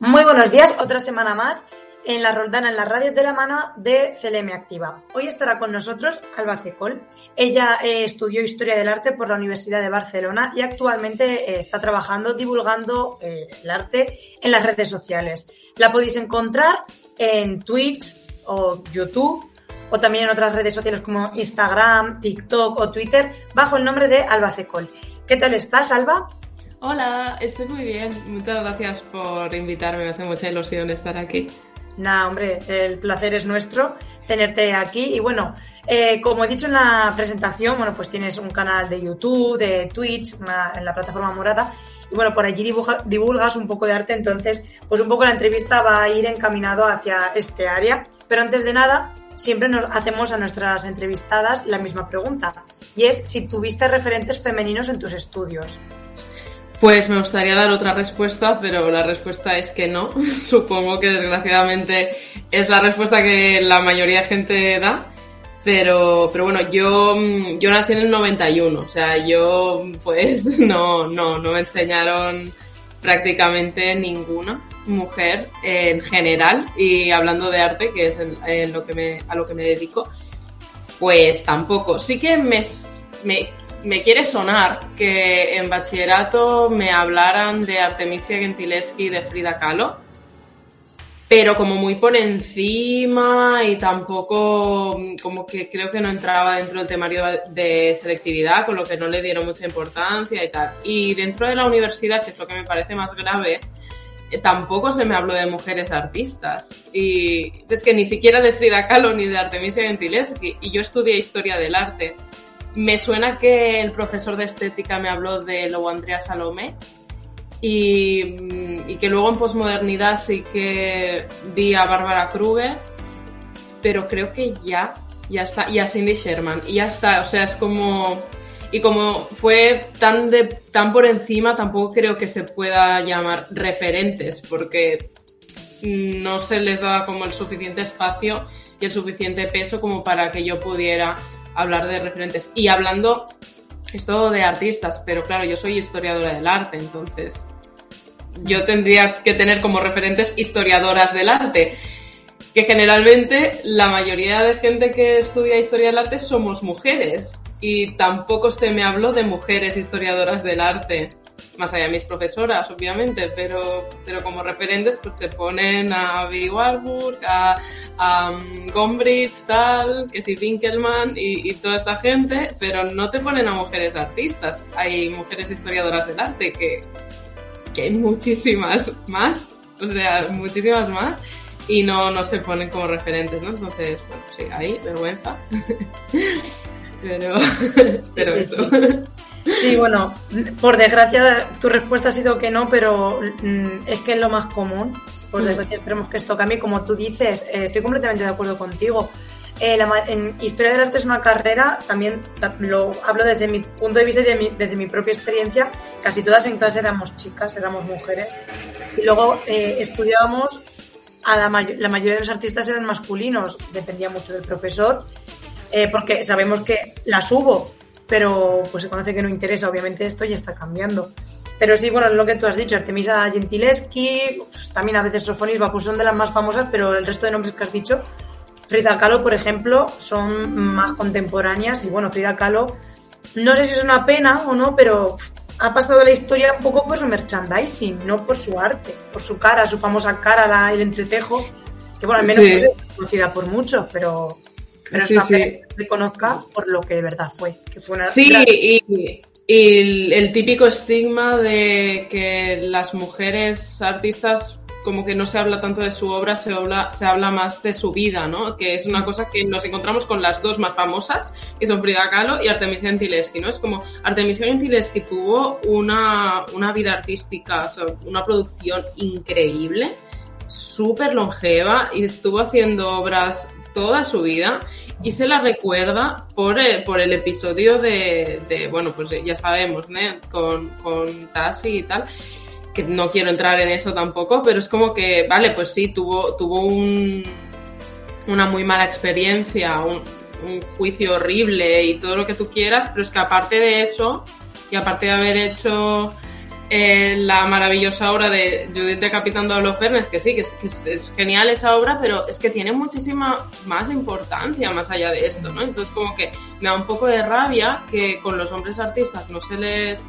Muy buenos días, otra semana más en la Roldana, en la radio de la mano de CLM Activa. Hoy estará con nosotros Alba Cecol. Ella eh, estudió Historia del Arte por la Universidad de Barcelona y actualmente eh, está trabajando divulgando eh, el arte en las redes sociales. La podéis encontrar en Twitch o YouTube o también en otras redes sociales como Instagram, TikTok o Twitter bajo el nombre de Alba Cecol. ¿Qué tal estás, Alba? Hola, estoy muy bien. Muchas gracias por invitarme. Me hace mucha ilusión estar aquí. Nada, hombre, el placer es nuestro tenerte aquí. Y bueno, eh, como he dicho en la presentación, bueno, pues tienes un canal de YouTube, de Twitch, en la plataforma Morada. Y bueno, por allí divulgas un poco de arte, entonces, pues un poco la entrevista va a ir encaminado hacia este área. Pero antes de nada, siempre nos hacemos a nuestras entrevistadas la misma pregunta. Y es si tuviste referentes femeninos en tus estudios. Pues me gustaría dar otra respuesta, pero la respuesta es que no. Supongo que desgraciadamente es la respuesta que la mayoría de gente da. Pero, pero bueno, yo, yo nací en el 91, o sea, yo pues no, no, no me enseñaron prácticamente ninguna mujer en general y hablando de arte, que es en, lo que me, a lo que me dedico, pues tampoco. Sí que me me quiere sonar que en bachillerato me hablaran de Artemisia Gentileschi y de Frida Kahlo, pero como muy por encima y tampoco como que creo que no entraba dentro del temario de selectividad, con lo que no le dieron mucha importancia y tal. Y dentro de la universidad, que es lo que me parece más grave, eh, tampoco se me habló de mujeres artistas. Y es que ni siquiera de Frida Kahlo ni de Artemisia Gentileschi. Y yo estudié historia del arte. Me suena que el profesor de estética me habló de lo Andrea Salomé y, que luego en posmodernidad sí que di a Bárbara Kruger, pero creo que ya, ya está, y a Cindy Sherman, y ya está, o sea, es como... Y como fue tan, de, tan por encima, tampoco creo que se pueda llamar referentes, porque no se les daba como el suficiente espacio y el suficiente peso como para que yo pudiera hablar de referentes. Y hablando, esto de artistas, pero claro, yo soy historiadora del arte, entonces yo tendría que tener como referentes historiadoras del arte, que generalmente la mayoría de gente que estudia historia del arte somos mujeres y tampoco se me habló de mujeres historiadoras del arte más allá de mis profesoras, obviamente, pero, pero como referentes pues te ponen a Billy Warburg, a, um, Gombrich, tal, que si Winkelmann y, y, toda esta gente, pero no te ponen a mujeres artistas. Hay mujeres historiadoras del arte que, que hay muchísimas más, o sea, muchísimas más y no, no se ponen como referentes, ¿no? Entonces, bueno, sí, hay vergüenza. pero, pero eso. Sí, bueno, por desgracia tu respuesta ha sido que no, pero mm, es que es lo más común. Por mm. desgracia esperemos que esto cambie. Como tú dices, eh, estoy completamente de acuerdo contigo. Eh, en Historia del Arte es una carrera, también lo hablo desde mi punto de vista y desde mi propia experiencia, casi todas en clase éramos chicas, éramos mujeres. Y luego eh, estudiábamos, a la, la, mayoría de los artistas eran masculinos, dependía mucho del profesor, porque sabemos que las hubo, pero pues se conoce que no interesa, obviamente esto ya está cambiando. Pero sí, bueno, lo que tú has dicho, Artemisa Gentileschi, pues, también a veces Sofonis pues son de las más famosas, pero el resto de nombres que has dicho, Frida Kahlo, por ejemplo, son más contemporáneas y bueno, Frida Kahlo, no sé si es una pena o no, pero ha pasado la historia un poco por su merchandising, no por su arte, por su cara, su famosa cara, la, el entrecejo, que bueno, al menos es conocida por muchos, pero pero sí, sí. reconozca por lo que de verdad fue. Que fue una sí, y, el, típico estigma de que las mujeres artistas como que no se habla tanto de su obra, se habla, se habla más de su vida, ¿no? Que es una cosa que nos encontramos con las dos más famosas, que son Frida Kahlo y Artemisia Gentileschi, ¿no? Es como Artemisia Gentileschi tuvo una, una vida artística, una producción increíble, súper longeva y estuvo haciendo obras toda su vida y se la recuerda por, por el episodio de, de, bueno, pues ya sabemos, ¿no? Con, con Tassi y tal, que no quiero entrar en eso tampoco, pero es como que, vale, pues sí, tuvo, tuvo un, una muy mala experiencia, un, un juicio horrible y todo lo que tú quieras, pero es que aparte de eso, y aparte de haber hecho eh, la maravillosa obra de Judith decapitando a los Fernes, que sí, que es, genial esa obra, pero es que tiene muchísima más importancia más allá de esto, ¿no? Entonces como que me da un poco de rabia que con los hombres artistas no se les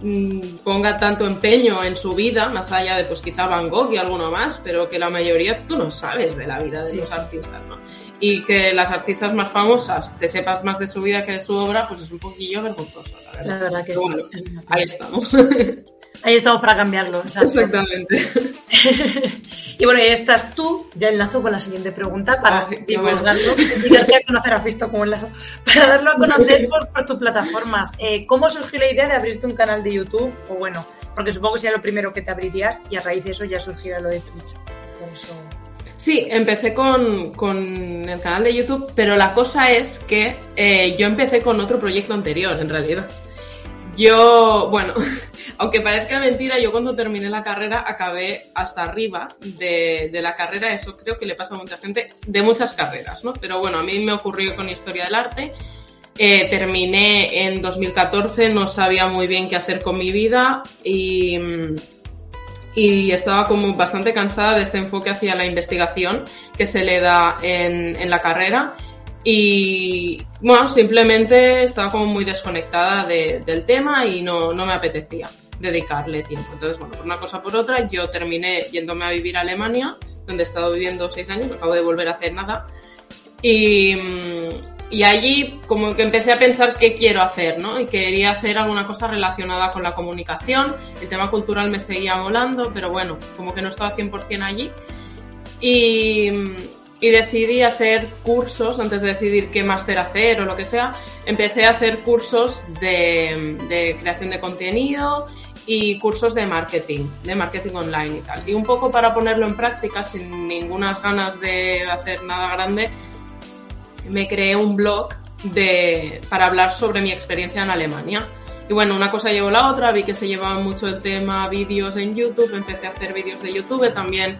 mm, ponga tanto empeño en su vida, más allá de pues quizá Van Gogh y alguno más, pero que la mayoría tú no sabes de la vida de los artistas, ¿no? Y que las artistas más famosas te sepas más de su vida que de su obra, pues es un poquillo vergonzoso, la verdad. La verdad que sí. ahí estamos. Ahí estamos para cambiarlo. Exactamente. y bueno, y estás tú, ya enlazo con la siguiente pregunta para divulgarlo y darte a conocer a Fisto como enlazo, para darlo a conocer por, tus plataformas. Eh, ¿Cómo surgió la idea de abrirte un canal de YouTube? O bueno, porque supongo que sería lo primero que te abrirías y a raíz de eso ya surgirá lo de Twitch. Por eso... Sí, empecé con, con, el canal de YouTube, pero la cosa es que eh, yo empecé con otro proyecto anterior, en realidad. Yo, bueno, aunque parezca mentira, yo cuando terminé la carrera acabé hasta arriba de, de, la carrera, eso creo que le pasa a mucha gente, de muchas carreras, ¿no? Pero bueno, a mí me ocurrió con Historia del Arte. Eh, terminé en 2014, no sabía muy bien qué hacer con mi vida y mm, y estaba como bastante cansada de este enfoque hacia la investigación que se le da en, en la carrera y bueno, simplemente estaba como muy desconectada de, del tema y no, no, me apetecía dedicarle tiempo. Entonces, bueno, por una cosa por otra, yo terminé yéndome a vivir a Alemania, donde he estado viviendo seis años, acabo de volver a hacer nada. Y, mm, y allí como que empecé a pensar qué quiero hacer, ¿no? Y quería hacer alguna cosa relacionada con la comunicación. El tema cultural me seguía molando, pero bueno, como que no estaba 100% allí. Y, y decidí hacer cursos, antes de decidir qué máster hacer o lo que sea, empecé a hacer cursos de, de creación de contenido y cursos de marketing, de marketing online y tal. Y un poco para ponerlo en práctica, sin ninguna ganas de hacer nada grande, me creé un blog de, para hablar sobre mi experiencia en Alemania. Y bueno, una cosa llevó la otra, vi que se llevaba mucho el tema vídeos en YouTube, empecé a hacer vídeos de YouTube también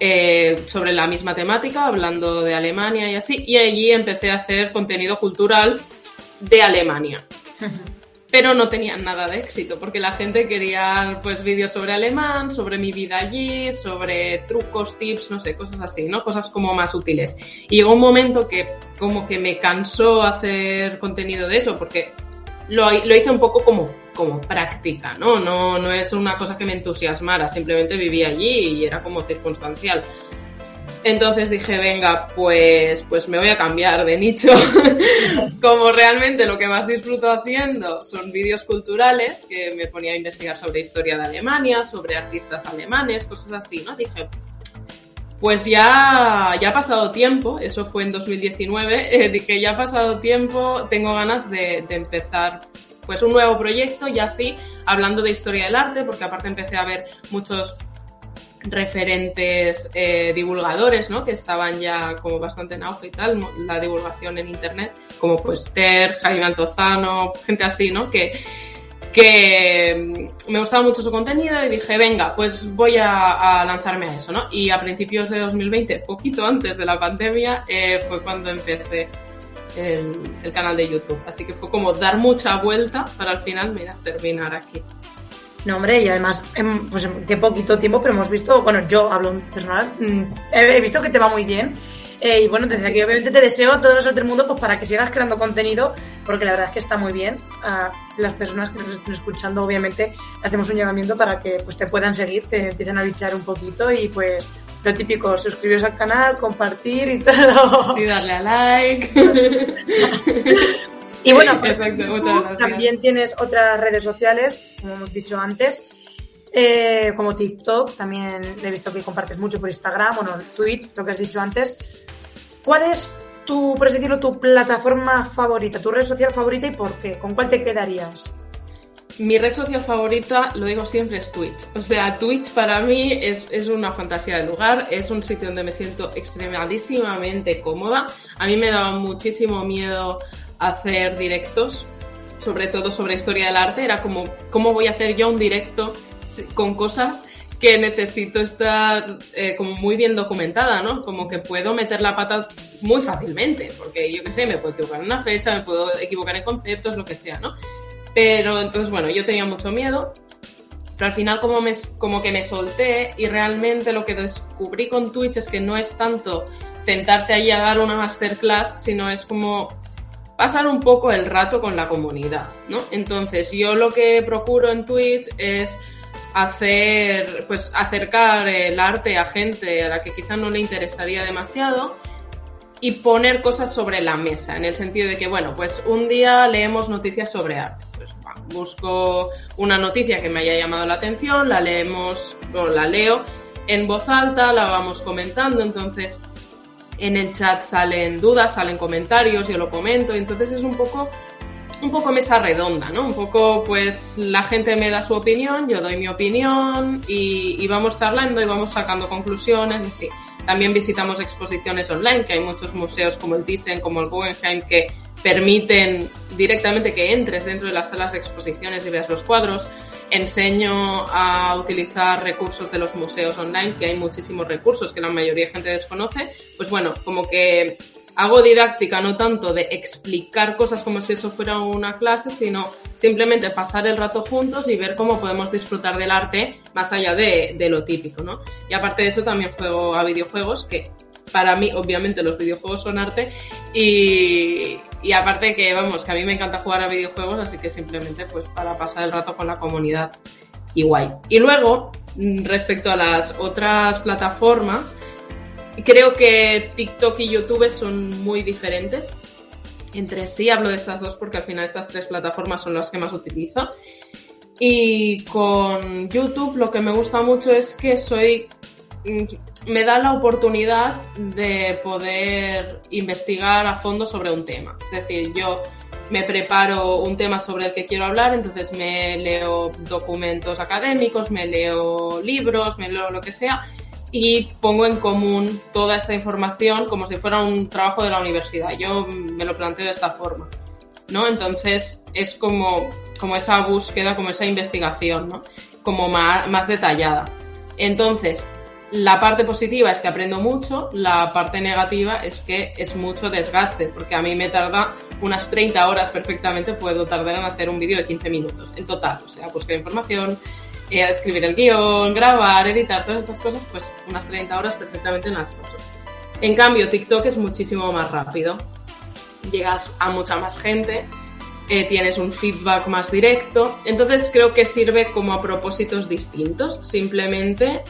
eh, sobre la misma temática, hablando de Alemania y así, y allí empecé a hacer contenido cultural de Alemania. pero no tenían nada de éxito, porque la gente quería pues vídeos sobre alemán, sobre mi vida allí, sobre trucos, tips, no sé, cosas así, ¿no? Cosas como más útiles. Y llegó un momento que como que me cansó hacer contenido de eso, porque lo, lo hice un poco como, como práctica, ¿no? ¿no? No es una cosa que me entusiasmara, simplemente vivía allí y era como circunstancial. Entonces dije, venga, pues, pues me voy a cambiar de nicho. Como realmente lo que más disfruto haciendo son vídeos culturales, que me ponía a investigar sobre historia de Alemania, sobre artistas alemanes, cosas así, ¿no? Dije, pues ya, ya ha pasado tiempo, eso fue en 2019, eh, dije, ya ha pasado tiempo, tengo ganas de, de empezar pues un nuevo proyecto, ya sí, hablando de historia del arte, porque aparte empecé a ver muchos referentes eh, divulgadores, ¿no? Que estaban ya como bastante en auge y tal, la divulgación en internet, como pues Ter, Jaime Altozano, gente así, ¿no? Que, que mm, me gustaba mucho su contenido y dije, venga, pues voy a, lanzarme a eso, ¿no? Y a principios de 2020, poquito antes de la pandemia, eh, fue cuando empecé el, canal de YouTube. Así que fue como dar mucha vuelta para al final, mira, terminar aquí. No, hombre, y además, pues qué poquito tiempo, pero hemos visto, bueno, yo hablo en personal, mm, he visto que te va muy bien. Eh, y bueno, desde aquí obviamente te deseo todo lo del mundo pues para que sigas creando contenido, porque la verdad es que está muy bien. A las personas que nos estén escuchando, obviamente, hacemos un llamamiento para que pues te puedan seguir, te empiecen a bichar un poquito y pues lo típico, suscribiros al canal, compartir y todo. Y darle a like. Y bueno, también tienes otras redes sociales, como hemos dicho antes. eh, como TikTok, también he visto que compartes mucho por Instagram, bueno, Twitch, lo que has dicho antes. ¿Cuál es tu, por así decirlo, tu plataforma favorita, tu red social favorita y por qué? ¿Con cuál te quedarías? Mi red social favorita, lo digo siempre, es Twitch. O sea, Twitch para mí es, es, una fantasía de lugar, es un sitio donde me siento extremadísimamente cómoda. A mí me daba muchísimo miedo hacer directos, sobre todo sobre historia del arte. Era como, ¿cómo voy a hacer yo un directo con cosas que necesito estar eh, como muy bien documentada, ¿no? Como que puedo meter la pata muy fácilmente, porque yo qué sé, me puedo equivocar en una fecha, me puedo equivocar en conceptos, lo que sea, ¿no? Pero entonces, bueno, yo tenía mucho miedo, pero al final como, me, como que me solté y realmente lo que descubrí con Twitch es que no es tanto sentarte ahí a dar una masterclass, sino es como pasar un poco el rato con la comunidad, ¿no? Entonces yo lo que procuro en Twitch es hacer, pues acercar el arte a gente a la que quizá no le interesaría demasiado y poner cosas sobre la mesa, en el sentido de que, bueno, pues un día leemos noticias sobre arte. Pues busco una noticia que me haya llamado la atención, la leemos o la leo en voz alta, la vamos comentando, entonces en el chat salen dudas, salen comentarios, yo lo comento, entonces es un poco un poco mesa redonda, ¿no? Un poco, pues, la gente me da su opinión, yo doy mi opinión y, y vamos charlando y vamos sacando conclusiones y sí. También visitamos exposiciones online, que hay muchos museos como el Thyssen, como el Guggenheim, que permiten directamente que entres dentro de las salas de exposiciones y veas los cuadros. Enseño a utilizar recursos de los museos online, que hay muchísimos recursos que la mayoría de gente desconoce. Pues bueno, como que hago didáctica no tanto de explicar cosas como si eso fuera una clase, sino simplemente pasar el rato juntos y ver cómo podemos disfrutar del arte más allá de, de lo típico, ¿no? Y aparte de eso también juego a videojuegos, que para mí obviamente los videojuegos son arte y, y aparte que vamos, que a mí me encanta jugar a videojuegos, así que simplemente pues para pasar el rato con la comunidad y. Y luego, mm, respecto a las otras plataformas, Creo que TikTok y YouTube son muy diferentes entre sí. Hablo de estas dos porque al final estas tres plataformas son las que más utilizo. Y con YouTube lo que me gusta mucho es que soy mm, me da la oportunidad de poder investigar a fondo sobre un tema. Es decir, yo me preparo un tema sobre el que quiero hablar, entonces me leo documentos académicos, me leo libros, me leo lo que sea y pongo en común toda esta información como si fuera un trabajo de la universidad. Yo me lo planteo de esta forma, ¿no? Entonces es como, como esa búsqueda, como esa investigación, ¿no? Como más, más detallada. Entonces, la parte positiva es que aprendo mucho, la parte negativa es que es mucho desgaste, porque a mí me tarda unas 30 horas perfectamente, puedo tardar en hacer un vídeo de 15 minutos en total, o sea, buscar información, eh, escribir el guion, grabar, editar, todas estas cosas, pues unas 30 horas perfectamente en las paso. En cambio, TikTok es muchísimo más rápido. Llegas a mucha más gente, eh, tienes un feedback más directo. Entonces creo que sirve como a propósitos distintos. Simplemente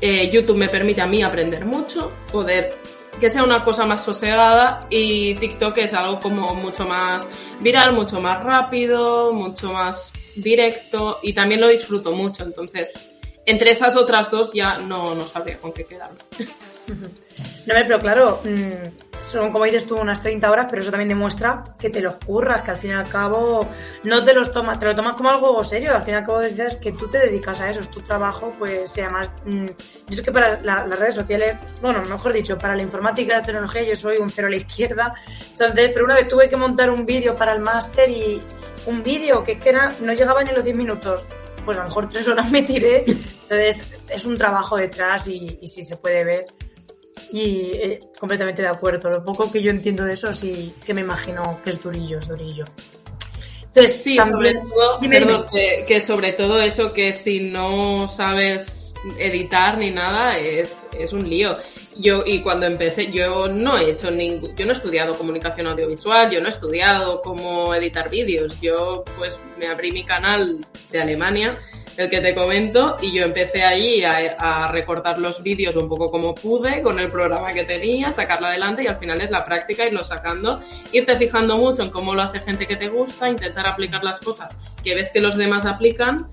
eh, YouTube me permite a mí aprender mucho, poder que sea una cosa más sosegada y TikTok es algo como mucho más viral, mucho más rápido, mucho más directo y también lo disfruto mucho. Entonces, entre esas otras dos ya no, no sabría con qué quedarme. No, pero claro, mm, son como dices tú unas 30 horas, pero eso también demuestra que te los curras, que al fin y al cabo no te los tomas, te lo tomas como algo serio, al fin y al cabo dices que tú te dedicas a eso, es tu trabajo, pues sea más... Mm, yo es que para las redes sociales, bueno, mejor dicho, para la informática y la tecnología yo soy un cero a la izquierda, entonces, pero una vez tuve que montar un vídeo para el máster y un vídeo que es que era, no llegaba ni los 10 minutos, pues a lo mejor tres horas me tiré, entonces es un trabajo detrás y, y sí se puede ver. Y eh, completamente de acuerdo. Lo poco que yo entiendo de eso, sí que me imagino que es durillo, es durillo. Entonces, sí, sobre todo, perdón, que, que, sobre todo eso que si no sabes editar ni nada es, es un lío. Yo, y cuando empecé, yo no he hecho ningún, yo no he estudiado comunicación audiovisual, yo no he estudiado cómo editar vídeos. Yo, pues, me abrí mi canal de Alemania el que te comento, y yo empecé allí a, a recortar los vídeos un poco como pude, con el programa que tenía, sacarlo adelante y al final es la práctica, irlo sacando, irte fijando mucho en cómo lo hace gente que te gusta, intentar aplicar las cosas que ves que los demás aplican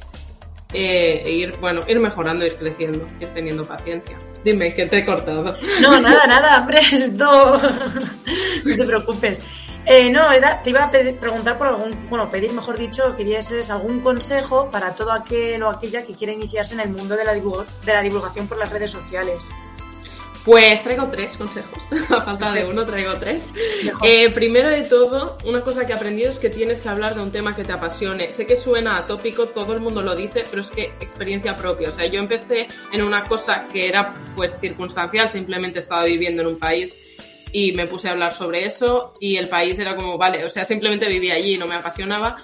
eh, e ir, bueno, ir mejorando, ir creciendo, ir teniendo paciencia. Dime, que te he cortado. No, nada, nada, hombre, esto... no te preocupes. Eh, no, era, te iba a preguntar por algún, bueno, pedir, mejor dicho, que dieses algún consejo para todo aquel o aquella que quiera iniciarse en el mundo de la, de la divulgación por las redes sociales. Pues traigo tres consejos. A falta de uno, traigo tres. Eh, primero de todo, una cosa que he aprendido es que tienes que hablar de un tema que te apasione. Sé que suena atópico, todo el mundo lo dice, pero es que experiencia propia. O sea, yo empecé en una cosa que era pues circunstancial, simplemente estaba viviendo en un país y me puse a hablar sobre eso y el país era como, vale, o sea, simplemente vivía allí y no me apasionaba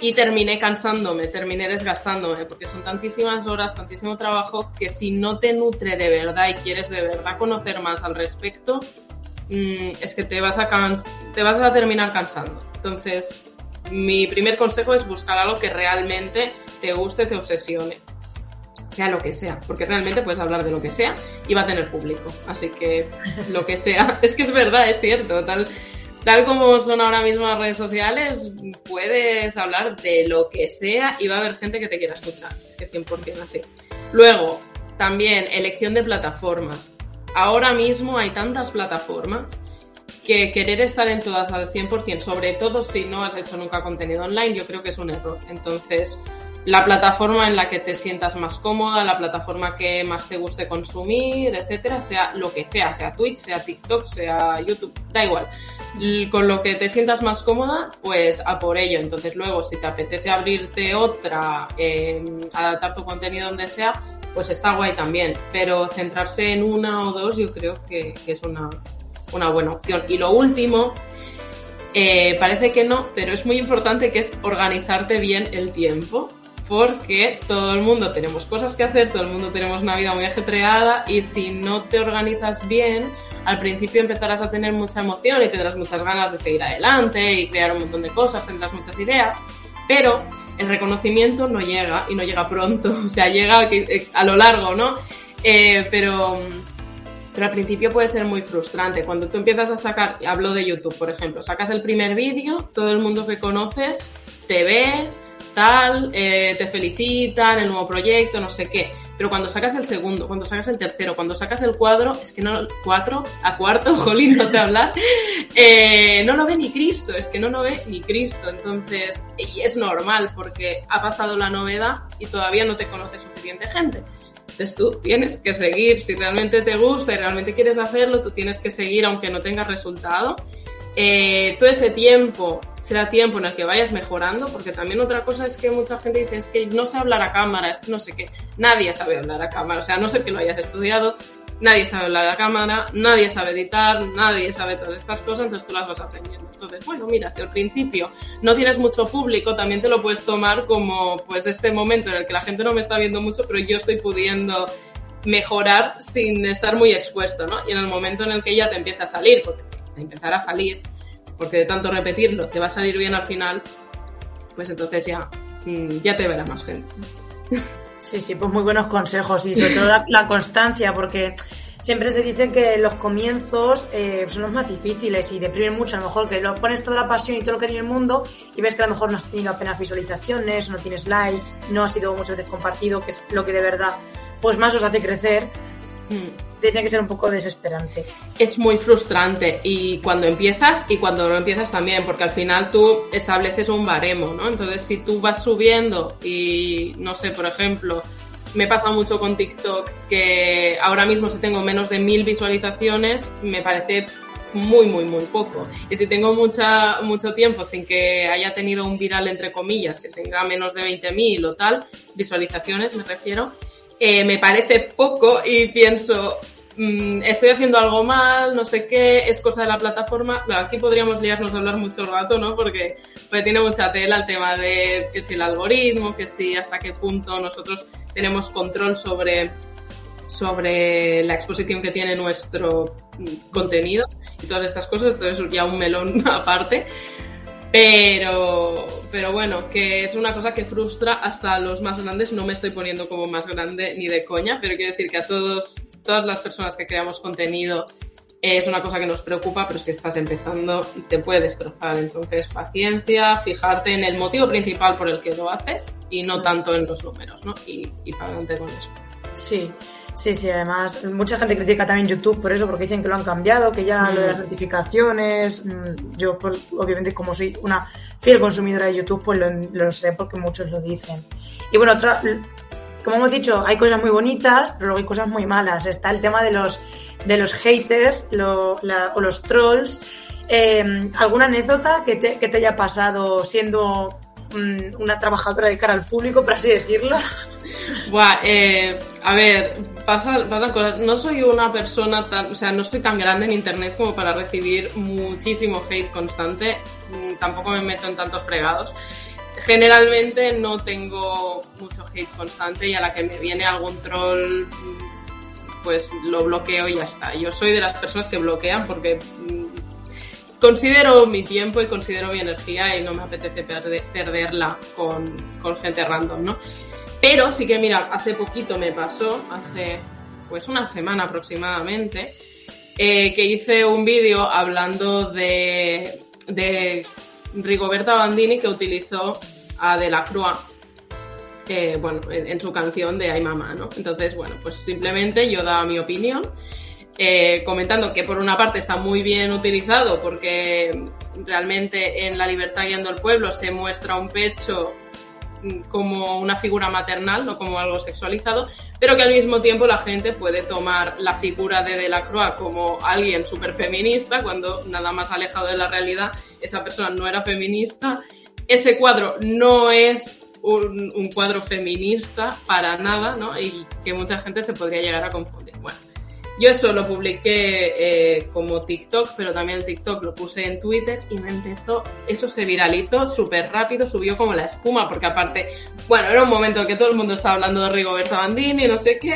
y terminé cansándome, terminé desgastándome, porque son tantísimas horas, tantísimo trabajo, que si no te nutre de verdad y quieres de verdad conocer más al respecto, mm, es que te vas, a te vas a terminar cansando. Entonces, mi primer consejo es buscar algo que realmente te guste, te obsesione. Sea lo que sea, porque realmente puedes hablar de lo que sea y va a tener público. Así que lo que sea, es que es verdad, es cierto. Tal, tal como son ahora mismo las redes sociales, puedes hablar de lo que sea y va a haber gente que te quiera escuchar, que 100% así. Luego, también elección de plataformas. Ahora mismo hay tantas plataformas que querer estar en todas al 100%, sobre todo si no has hecho nunca contenido online, yo creo que es un error. Entonces, la plataforma en la que te sientas más cómoda, la plataforma que más te guste consumir, etcétera, sea lo que sea, sea Twitch, sea TikTok, sea YouTube, da igual. Con lo que te sientas más cómoda, pues a por ello. Entonces luego, si te apetece abrirte otra, eh, adaptar tu contenido donde sea, pues está guay también. Pero centrarse en una o dos yo creo que, es una, una buena opción. Y lo último, eh, parece que no, pero es muy importante que es organizarte bien el tiempo porque todo el mundo tenemos cosas que hacer, todo el mundo tenemos una vida muy ajetreada y si no te organizas bien, al principio empezarás a tener mucha emoción y tendrás muchas ganas de seguir adelante y crear un montón de cosas, tendrás muchas ideas, pero el reconocimiento no llega y no llega pronto, o sea, llega eh, a lo largo, ¿no? Eh, pero, pero al principio puede ser muy frustrante. Cuando tú empiezas a sacar, hablo de YouTube, por ejemplo, sacas el primer vídeo, todo el mundo que conoces te ve, tal, eh, te felicitan, el nuevo proyecto, no sé qué. Pero cuando sacas el segundo, cuando sacas el tercero, cuando sacas el cuadro, es que no, cuatro, a cuarto, jolín, no sé hablar, eh, no lo ve ni Cristo, es que no lo ve ni Cristo. Entonces, y es normal porque ha pasado la novedad y todavía no te conoce suficiente gente. Entonces tú tienes que seguir, si realmente te gusta y realmente quieres hacerlo, tú tienes que seguir aunque no tengas resultado. Eh, todo ese tiempo será tiempo en el que vayas mejorando, porque también otra cosa es que mucha gente dice, es que no sé hablar a cámara, es que no sé qué. Nadie sabe hablar a cámara, o sea, no sé que lo hayas estudiado, nadie sabe hablar a cámara, nadie sabe editar, nadie sabe todas estas cosas, entonces tú las vas aprendiendo. Entonces, bueno, mira, si al principio no tienes mucho público, también te lo puedes tomar como, pues, este momento en el que la gente no me está viendo mucho, pero yo estoy pudiendo mejorar sin estar muy expuesto, ¿no? Y en el momento en el que ya te empieza a salir, porque te a salir, porque de tanto repetirlo te va a salir bien al final, pues entonces ya, mm, ya te verá más gente. Sí, sí, pues muy buenos consejos y sobre todo la, constancia, porque siempre se dice que los comienzos eh, son los más difíciles y deprimen mucho. A lo mejor que lo pones toda la pasión y todo lo que hay en el mundo y ves que a lo mejor no has tenido apenas visualizaciones, no tienes likes, no ha sido muchas veces compartido, que es lo que de verdad pues más os hace crecer. Mm tiene que ser un poco desesperante. Es muy frustrante y cuando empiezas y cuando no empiezas también, porque al final tú estableces un baremo, ¿no? Entonces si tú vas subiendo y, no sé, por ejemplo, me pasa mucho con TikTok que ahora mismo si tengo menos de mil visualizaciones me parece muy, muy, muy poco. Y si tengo mucha, mucho tiempo sin que haya tenido un viral, entre comillas, que tenga menos de 20.000 o tal, visualizaciones me refiero, eh, me parece poco y pienso, mm, estoy haciendo algo mal, no sé qué, es cosa de la plataforma. Claro, aquí podríamos liarnos a hablar mucho rato, ¿no? Porque pues, tiene mucha tela el tema de que si el algoritmo, que si hasta qué punto nosotros tenemos control sobre, sobre la exposición que tiene nuestro mm, contenido y todas estas cosas. Entonces ya un melón aparte. Pero, pero bueno, que es una cosa que frustra hasta los más grandes. No me estoy poniendo como más grande ni de coña, pero quiero decir que a todos, todas las personas que creamos contenido es una cosa que nos preocupa, pero si estás empezando te puede destrozar. Entonces, paciencia, fijarte en el motivo principal por el que lo haces y no tanto en los números, ¿no? Y, y para adelante con eso. Sí, sí, sí. Además, mucha gente critica también YouTube por eso, porque dicen que lo han cambiado, que ya lo de las Mm. notificaciones. mm, Yo, pues, obviamente, como soy una fiel consumidora de YouTube, pues lo, lo sé porque muchos lo dicen. Y bueno, otra, como hemos dicho, hay cosas muy bonitas, pero luego hay cosas muy malas. Está el tema de los, de los haters lo- la- o los trolls. Eh, ¿Alguna anécdota que te, que te haya pasado siendo mm, una trabajadora de cara al público, por así decirlo? Buah, eh, a ver, pasan, pasan cosas. No soy una persona tan, o sea, no estoy tan grande en internet como para recibir muchísimo hate constante. Mm, Tampoco me meto en tantos fregados. Generalmente no tengo mucho hate constante y a la que me viene algún troll, mm, pues lo bloqueo y ya está. Yo soy de las personas que bloquean porque mm, considero mi tiempo y considero mi energía y no me apetece perde- perderla con, con gente random, ¿no? Pero sí que, mira, hace poquito me pasó, hace pues una semana aproximadamente, eh, que hice un vídeo hablando de, de Rigoberta Bandini que utilizó a De la Croix eh, bueno, en, en su canción de Ay Mamá, ¿no? Entonces, bueno, pues simplemente yo daba mi opinión, eh, comentando que por una parte está muy bien utilizado porque realmente en La Libertad guiando al pueblo se muestra un pecho mm, como una figura maternal, no como algo sexualizado, pero que al mismo tiempo la gente puede tomar la figura de Delacroix como alguien súper feminista, cuando nada más alejado de la realidad esa persona no era feminista. Ese cuadro no es un, un cuadro feminista para nada, ¿no? Y que mucha gente se podría llegar a confundir. Yo eso lo publiqué eh, como TikTok, pero también el TikTok lo puse en Twitter y me empezó, eso se viralizó súper rápido, subió como la espuma, porque aparte, bueno, era un momento en que todo el mundo estaba hablando de Rigoberta Bandini, no sé qué,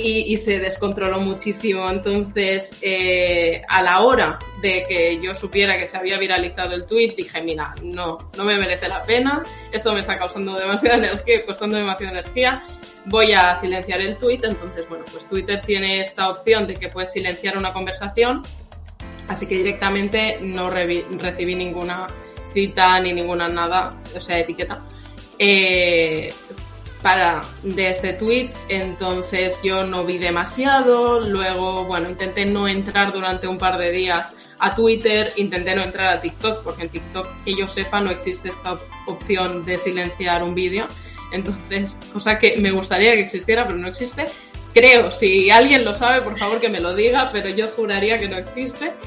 y, se descontroló muchísimo. Entonces, eh, a la hora de que yo supiera que se había viralizado el tweet, dije, mira, no, no me merece la pena, esto me está causando demasiada energía, costando demasiada energía, voy a silenciar el tweet. Entonces, bueno, pues Twitter tiene esta opción de que puedes silenciar una conversación, así que directamente no recibí ninguna cita ni ninguna nada, o sea, etiqueta. Eh, para de este tweet, entonces yo no vi demasiado, luego, bueno, intenté no entrar durante un par de días a Twitter, intenté no entrar a TikTok, porque en TikTok, que yo sepa, no existe esta op- opción de silenciar un vídeo, entonces, cosa que me gustaría que existiera, pero no existe. Creo, si alguien lo sabe, por favor que me lo diga, pero yo juraría que no existe.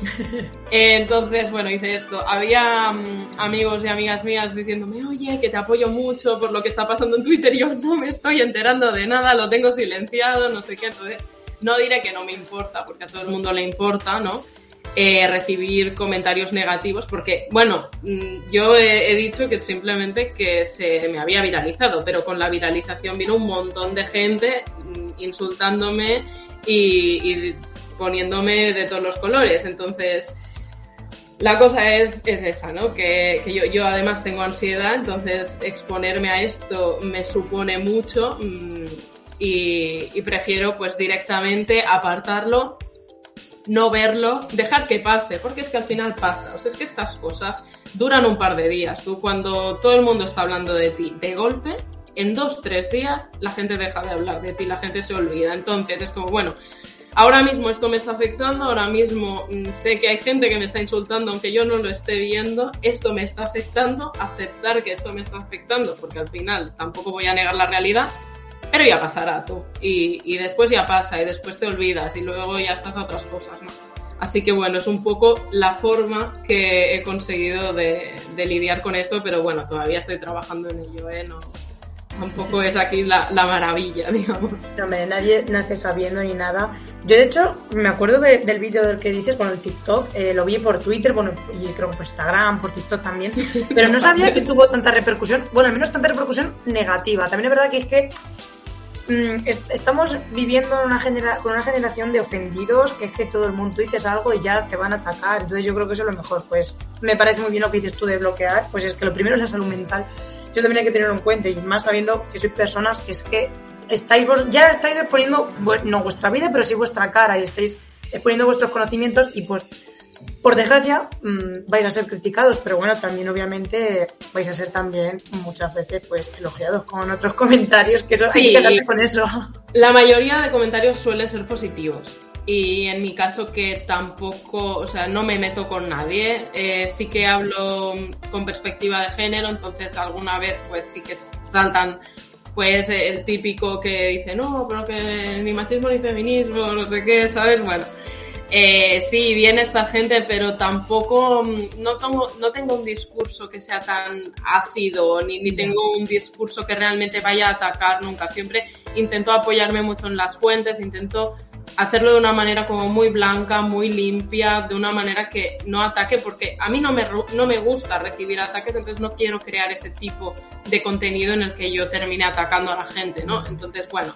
Eh, Entonces, bueno, hice esto. Había mm, amigos y amigas mías diciéndome, oye, que te apoyo mucho por lo que está pasando en Twitter. Y yo no me estoy enterando de nada, lo tengo silenciado, no sé qué. Entonces, no diré que no me importa, porque a todo el mundo le importa, ¿no? Eh, recibir comentarios negativos, porque, bueno, mm, yo he, dicho que simplemente que se me había viralizado, pero con la viralización vino un montón de gente mm, insultándome y, y poniéndome de todos los colores. Entonces, la cosa es, es esa, ¿no? Que, que yo, yo además tengo ansiedad, entonces exponerme a esto me supone mucho mm, y, y prefiero pues directamente apartarlo, no verlo, dejar que pase, porque es que al final pasa. O sea, es que estas cosas duran un par de días. Tú cuando todo el mundo está hablando de ti de golpe, en dos, tres días la gente deja de hablar de ti, la gente se olvida. Entonces es como, bueno, ahora mismo esto me está afectando, ahora mismo mm, sé que hay gente que me está insultando aunque yo no lo esté viendo, esto me está afectando, aceptar que esto me está afectando, porque al final tampoco voy a negar la realidad, pero ya pasará tú. Y, y después ya pasa, y después te olvidas, y luego ya estás a otras cosas, ¿no? Así que bueno, es un poco la forma que he conseguido de, de lidiar con esto, pero bueno, todavía estoy trabajando en ello, ¿eh? No, tampoco es aquí la, la maravilla, digamos. No, hombre, nadie nace sabiendo ni nada. Yo, de hecho, me acuerdo de- del vídeo del que dices con el TikTok. eh, lo vi por Twitter, bueno, y creo que por Instagram, por TikTok también. Pero no sabía que tuvo tanta repercusión. Bueno, al menos tanta repercusión negativa. También es verdad que es que estamos viviendo en una genera- con una generación de ofendidos, que es que todo el mundo dices algo y ya te van a atacar. Entonces yo creo que eso es lo mejor. Pues me parece muy bien lo que dices tú de bloquear. Pues es que lo primero es la salud mental. Yo también hay que tenerlo en cuenta y más sabiendo que sois personas que es que estáis vos, ya estáis exponiendo, no vuestra vida, pero sí vuestra cara y estáis exponiendo vuestros conocimientos y pues por desgracia, mm, vais a ser criticados, pero bueno, también obviamente vais a ser también muchas veces pues elogiados con otros comentarios, que eso hay que quedarse con eso. La mayoría de comentarios suelen ser positivos. Y en mi caso que tampoco, o sea, no me meto con nadie, eh, sí que hablo con perspectiva de género, entonces alguna vez pues sí que saltan pues el típico que dice, no, pero que ni machismo ni feminismo, no sé qué, ¿sabes? Bueno, eh, sí, viene esta gente, pero tampoco mm, no tengo, no tengo un discurso que sea tan ácido, ni, ni tengo un discurso que realmente vaya a atacar nunca. Siempre intento apoyarme mucho en las fuentes, intento hacerlo de una manera como muy blanca, muy limpia, de una manera que no ataque, porque a mí no me, no me gusta recibir ataques, entonces no quiero crear ese tipo de contenido en el que yo termine atacando a la gente, ¿no? Entonces, bueno,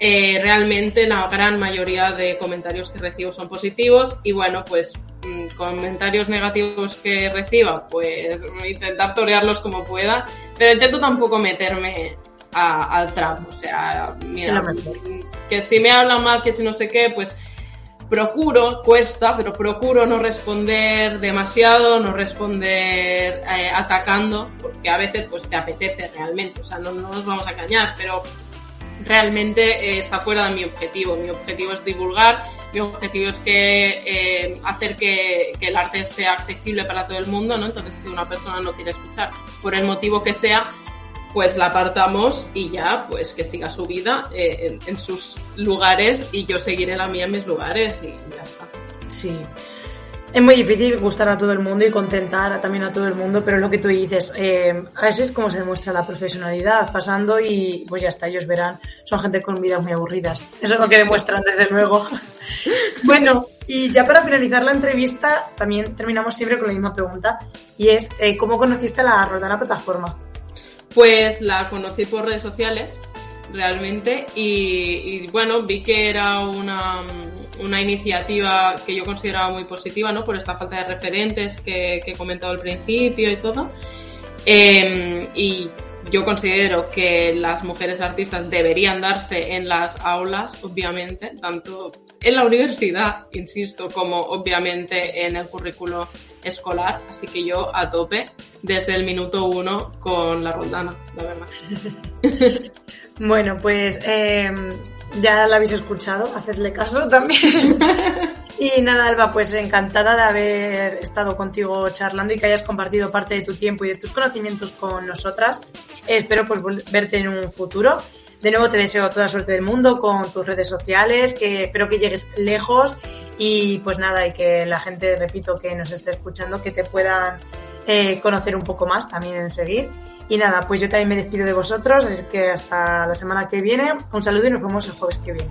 eh, realmente la gran mayoría de comentarios que recibo son positivos y bueno, pues mm, comentarios negativos que reciba, pues intentar torearlos como pueda, pero intento tampoco meterme al trap, o sea, mira, que si me hablan mal, que si no sé qué, pues procuro, cuesta, pero procuro no responder demasiado, no responder eh, atacando, porque a veces pues te apetece realmente, o sea, no, no nos vamos a engañar, pero realmente eh, está fuera de mi objetivo. Mi objetivo es divulgar, mi objetivo es que eh, hacer que, el arte sea accesible para todo el mundo, ¿no? Entonces, si una persona no quiere escuchar por el motivo que sea, pues la apartamos y ya, pues que siga su vida eh, en, en, sus lugares y yo seguiré la mía en mis lugares y ya está. Sí es muy difícil gustar a todo el mundo y contentar también a todo el mundo, pero es lo que tú dices, eh, a veces es como se demuestra la profesionalidad, pasando y pues ya está, ellos verán, son gente con vidas muy aburridas. Eso es lo que demuestran, desde luego. bueno, y ya para finalizar la entrevista, también terminamos siempre con la misma pregunta, y es, eh, ¿cómo conociste la Rodana Plataforma? Pues la conocí por redes sociales, realmente, y bueno, vi que era una una iniciativa que yo consideraba muy positiva, ¿no? Por esta falta de referentes que, he comentado al principio y todo. Eh, y yo considero que las mujeres artistas deberían darse en las aulas, obviamente, tanto en la universidad, insisto, como obviamente en el currículo escolar. Así que yo a tope desde el minuto uno con la Roldana, la verdad. bueno, pues eh, ya la habéis escuchado, hacedle caso también. y nada, Alba, pues encantada de haber estado contigo charlando y que hayas compartido parte de tu tiempo y de tus conocimientos con nosotras. Espero pues verte en un futuro. De nuevo te deseo toda suerte del mundo con tus redes sociales, que espero que llegues lejos y pues nada, y que la gente, repito, que nos esté escuchando, que te puedan eh, conocer un poco más también en seguir. Y nada, pues yo también me despido de vosotros, así que hasta la semana que viene. Un saludo y nos vemos el jueves que viene.